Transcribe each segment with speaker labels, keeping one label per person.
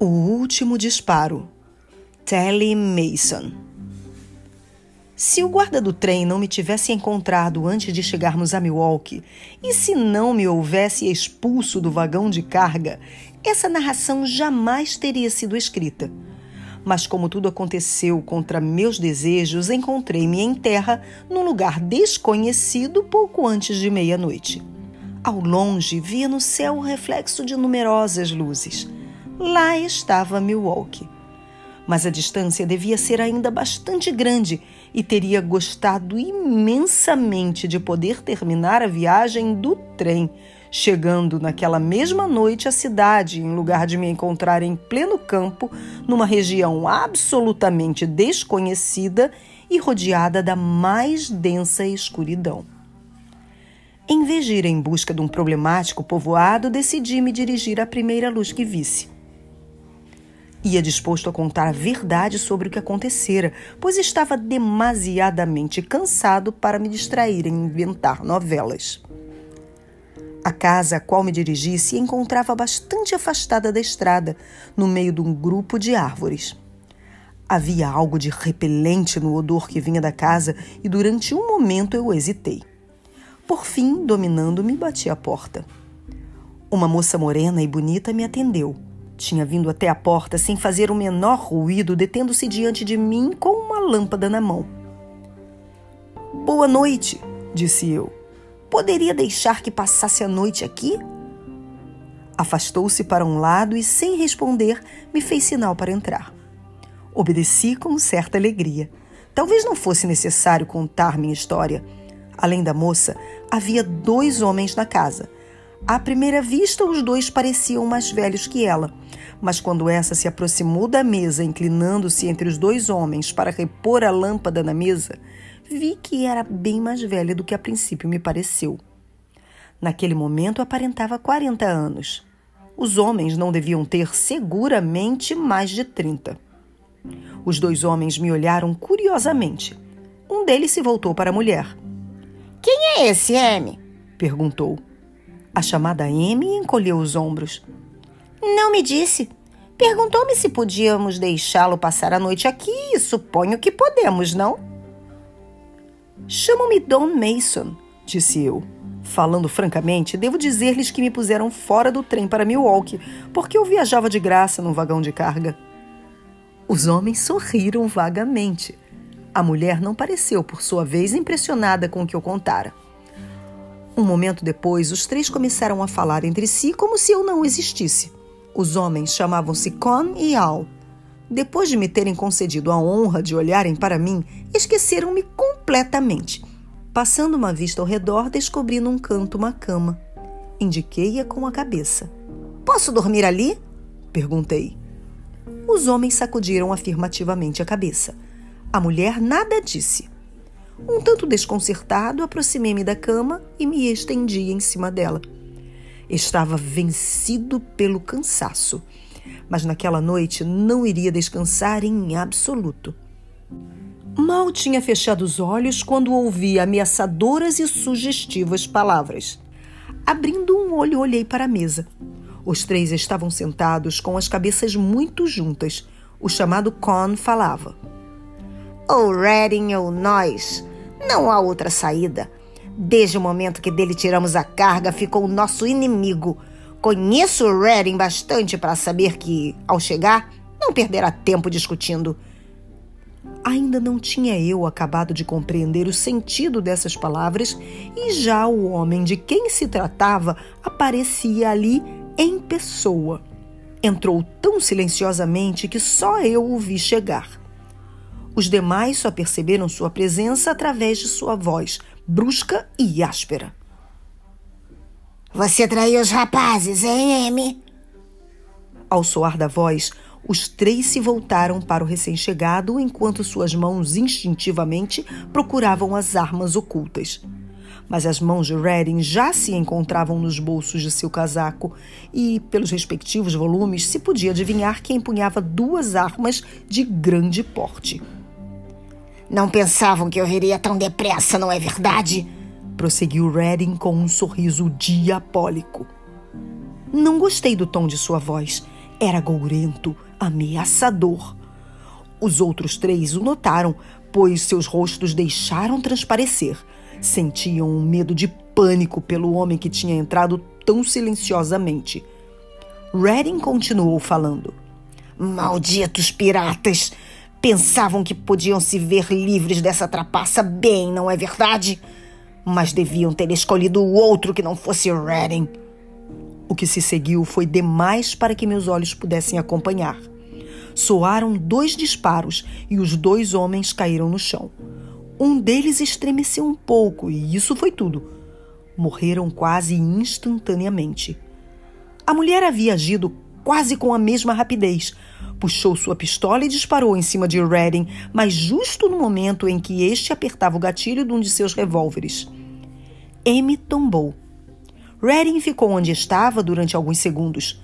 Speaker 1: O último disparo. Telly Mason. Se o guarda do trem não me tivesse encontrado antes de chegarmos a Milwaukee, e se não me houvesse expulso do vagão de carga, essa narração jamais teria sido escrita. Mas como tudo aconteceu contra meus desejos, encontrei-me em terra num lugar desconhecido pouco antes de meia-noite. Ao longe, via no céu o reflexo de numerosas luzes. Lá estava Milwaukee. Mas a distância devia ser ainda bastante grande e teria gostado imensamente de poder terminar a viagem do trem, chegando naquela mesma noite à cidade, em lugar de me encontrar em pleno campo, numa região absolutamente desconhecida e rodeada da mais densa escuridão. Em vez de ir em busca de um problemático povoado, decidi me dirigir à primeira luz que visse. Ia disposto a contar a verdade sobre o que acontecera, pois estava demasiadamente cansado para me distrair em inventar novelas. A casa a qual me dirigi se encontrava bastante afastada da estrada, no meio de um grupo de árvores. Havia algo de repelente no odor que vinha da casa e durante um momento eu hesitei. Por fim, dominando-me, bati à porta. Uma moça morena e bonita me atendeu tinha vindo até a porta sem fazer o menor ruído, detendo-se diante de mim com uma lâmpada na mão. Boa noite, disse eu. Poderia deixar que passasse a noite aqui? Afastou-se para um lado e, sem responder, me fez sinal para entrar. Obedeci com certa alegria. Talvez não fosse necessário contar minha história. Além da moça, havia dois homens na casa à primeira vista, os dois pareciam mais velhos que ela, mas quando essa se aproximou da mesa, inclinando-se entre os dois homens para repor a lâmpada na mesa, vi que era bem mais velha do que a princípio me pareceu. Naquele momento aparentava 40 anos. Os homens não deviam ter seguramente mais de 30. Os dois homens me olharam curiosamente. Um deles se voltou para a mulher.
Speaker 2: Quem é esse, M?
Speaker 1: perguntou. A chamada Amy encolheu os ombros.
Speaker 2: Não me disse. Perguntou-me se podíamos deixá-lo passar a noite aqui e suponho que podemos, não?
Speaker 1: Chamo-me Don Mason, disse eu. Falando francamente, devo dizer-lhes que me puseram fora do trem para Milwaukee, porque eu viajava de graça num vagão de carga. Os homens sorriram vagamente. A mulher não pareceu, por sua vez, impressionada com o que eu contara. Um momento depois, os três começaram a falar entre si como se eu não existisse. Os homens chamavam-se Con e Al. Depois de me terem concedido a honra de olharem para mim, esqueceram-me completamente. Passando uma vista ao redor, descobri num canto uma cama. Indiquei-a com a cabeça.
Speaker 2: Posso dormir ali?
Speaker 1: perguntei. Os homens sacudiram afirmativamente a cabeça. A mulher nada disse. Um tanto desconcertado, aproximei-me da cama e me estendi em cima dela. Estava vencido pelo cansaço, mas naquela noite não iria descansar em absoluto. Mal tinha fechado os olhos quando ouvi ameaçadoras e sugestivas palavras. Abrindo um olho, olhei para a mesa. Os três estavam sentados com as cabeças muito juntas. O chamado Con falava.
Speaker 2: Ou Redding ou nós. Não há outra saída. Desde o momento que dele tiramos a carga, ficou o nosso inimigo. Conheço o Redding bastante para saber que, ao chegar, não perderá tempo discutindo.
Speaker 1: Ainda não tinha eu acabado de compreender o sentido dessas palavras e já o homem de quem se tratava aparecia ali em pessoa. Entrou tão silenciosamente que só eu o vi chegar. Os demais só perceberam sua presença através de sua voz, brusca e áspera.
Speaker 2: Você traiu os rapazes, hein, Amy?
Speaker 1: Ao soar da voz, os três se voltaram para o recém-chegado enquanto suas mãos instintivamente procuravam as armas ocultas. Mas as mãos de Redding já se encontravam nos bolsos de seu casaco e, pelos respectivos volumes, se podia adivinhar que empunhava duas armas de grande porte.
Speaker 2: Não pensavam que eu viria tão depressa, não é verdade?
Speaker 1: Prosseguiu Redding com um sorriso diabólico. Não gostei do tom de sua voz. Era gourento, ameaçador. Os outros três o notaram, pois seus rostos deixaram transparecer. Sentiam um medo de pânico pelo homem que tinha entrado tão silenciosamente. Redding continuou falando.
Speaker 2: Malditos piratas! Pensavam que podiam se ver livres dessa trapaça bem, não é verdade? Mas deviam ter escolhido outro que não fosse Redding.
Speaker 1: O que se seguiu foi demais para que meus olhos pudessem acompanhar. Soaram dois disparos e os dois homens caíram no chão. Um deles estremeceu um pouco e isso foi tudo. Morreram quase instantaneamente. A mulher havia agido quase com a mesma rapidez. Puxou sua pistola e disparou em cima de Redding, mas justo no momento em que este apertava o gatilho de um de seus revólveres. Amy tombou. Redding ficou onde estava durante alguns segundos.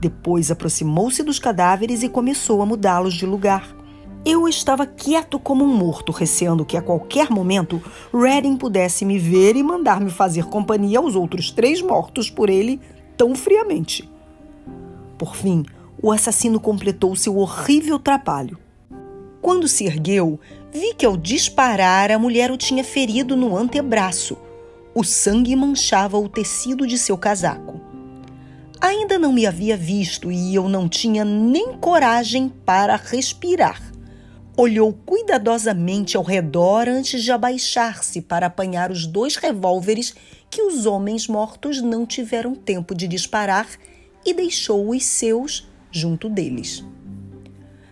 Speaker 1: Depois aproximou-se dos cadáveres e começou a mudá-los de lugar. Eu estava quieto como um morto, receando que a qualquer momento Redding pudesse me ver e mandar-me fazer companhia aos outros três mortos por ele tão friamente. Por fim, o assassino completou seu horrível trabalho. Quando se ergueu, vi que ao disparar a mulher o tinha ferido no antebraço. O sangue manchava o tecido de seu casaco. Ainda não me havia visto e eu não tinha nem coragem para respirar. Olhou cuidadosamente ao redor antes de abaixar-se para apanhar os dois revólveres que os homens mortos não tiveram tempo de disparar e deixou os seus junto deles.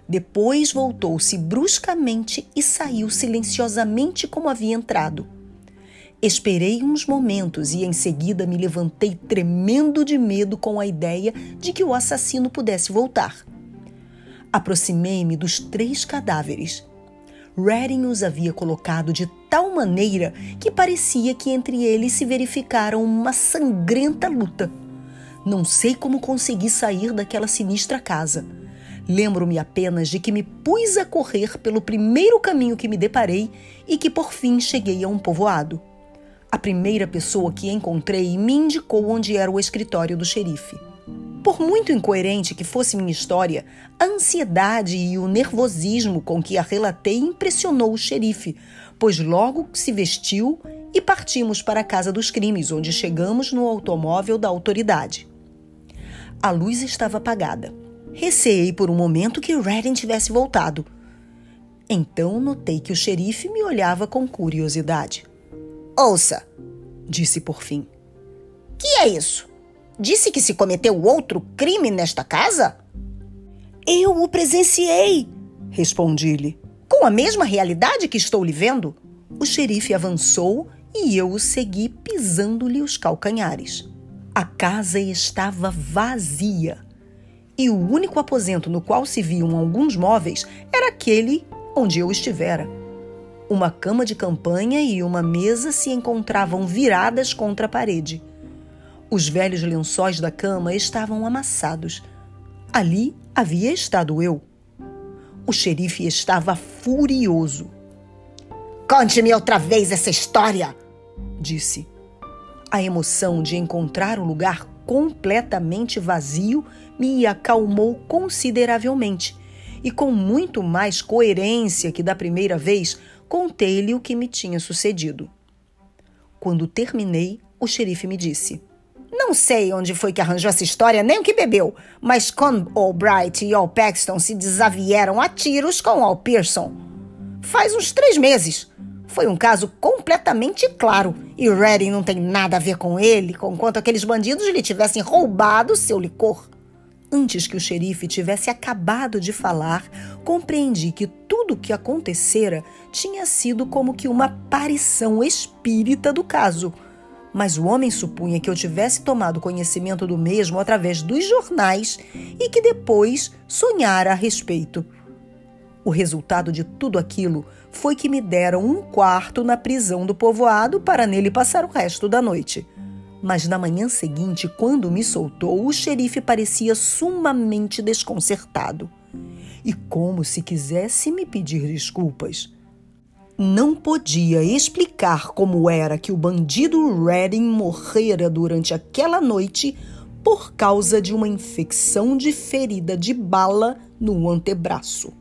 Speaker 1: Depois voltou-se bruscamente e saiu silenciosamente como havia entrado. Esperei uns momentos e em seguida me levantei tremendo de medo com a ideia de que o assassino pudesse voltar. Aproximei-me dos três cadáveres. Redding os havia colocado de tal maneira que parecia que entre eles se verificara uma sangrenta luta. Não sei como consegui sair daquela sinistra casa. Lembro-me apenas de que me pus a correr pelo primeiro caminho que me deparei e que por fim cheguei a um povoado. A primeira pessoa que encontrei me indicou onde era o escritório do xerife. Por muito incoerente que fosse minha história, a ansiedade e o nervosismo com que a relatei impressionou o xerife, pois logo se vestiu e partimos para a casa dos crimes, onde chegamos no automóvel da autoridade. A luz estava apagada. Receei por um momento que Redding tivesse voltado. Então notei que o xerife me olhava com curiosidade.
Speaker 2: Ouça,
Speaker 1: disse por fim.
Speaker 2: Que é isso? Disse que se cometeu outro crime nesta casa?
Speaker 1: Eu o presenciei, respondi-lhe.
Speaker 2: Com a mesma realidade que estou lhe vendo?
Speaker 1: O xerife avançou e eu o segui pisando-lhe os calcanhares. A casa estava vazia e o único aposento no qual se viam alguns móveis era aquele onde eu estivera. Uma cama de campanha e uma mesa se encontravam viradas contra a parede. Os velhos lençóis da cama estavam amassados. Ali havia estado eu. O xerife estava furioso.
Speaker 2: Conte-me outra vez essa história,
Speaker 1: disse. A emoção de encontrar o lugar completamente vazio me acalmou consideravelmente e, com muito mais coerência que da primeira vez, contei-lhe o que me tinha sucedido. Quando terminei, o xerife me disse:
Speaker 2: não sei onde foi que arranjou essa história, nem o que bebeu, mas quando Albright e Al Paxton se desavieram a tiros com Al Pearson. Faz uns três meses. Foi um caso completamente claro e Redding não tem nada a ver com ele, conquanto aqueles bandidos lhe tivessem roubado seu licor.
Speaker 1: Antes que o xerife tivesse acabado de falar, compreendi que tudo o que acontecera tinha sido como que uma aparição espírita do caso mas o homem supunha que eu tivesse tomado conhecimento do mesmo através dos jornais e que depois sonhara a respeito. O resultado de tudo aquilo foi que me deram um quarto na prisão do povoado para nele passar o resto da noite. Mas na manhã seguinte, quando me soltou, o xerife parecia sumamente desconcertado e como se quisesse me pedir desculpas não podia explicar como era que o bandido Redding morrera durante aquela noite, por causa de uma infecção de ferida de bala no antebraço.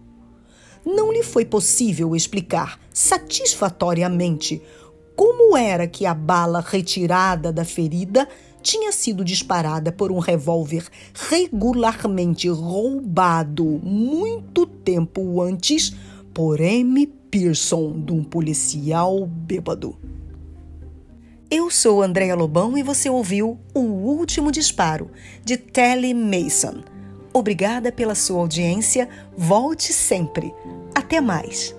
Speaker 1: Não lhe foi possível explicar satisfatoriamente como era que a bala retirada da ferida tinha sido disparada por um revólver regularmente roubado muito tempo antes por M. Pearson, de um policial bêbado. Eu sou Andréa Lobão e você ouviu O Último Disparo, de Telly Mason. Obrigada pela sua audiência. Volte sempre. Até mais.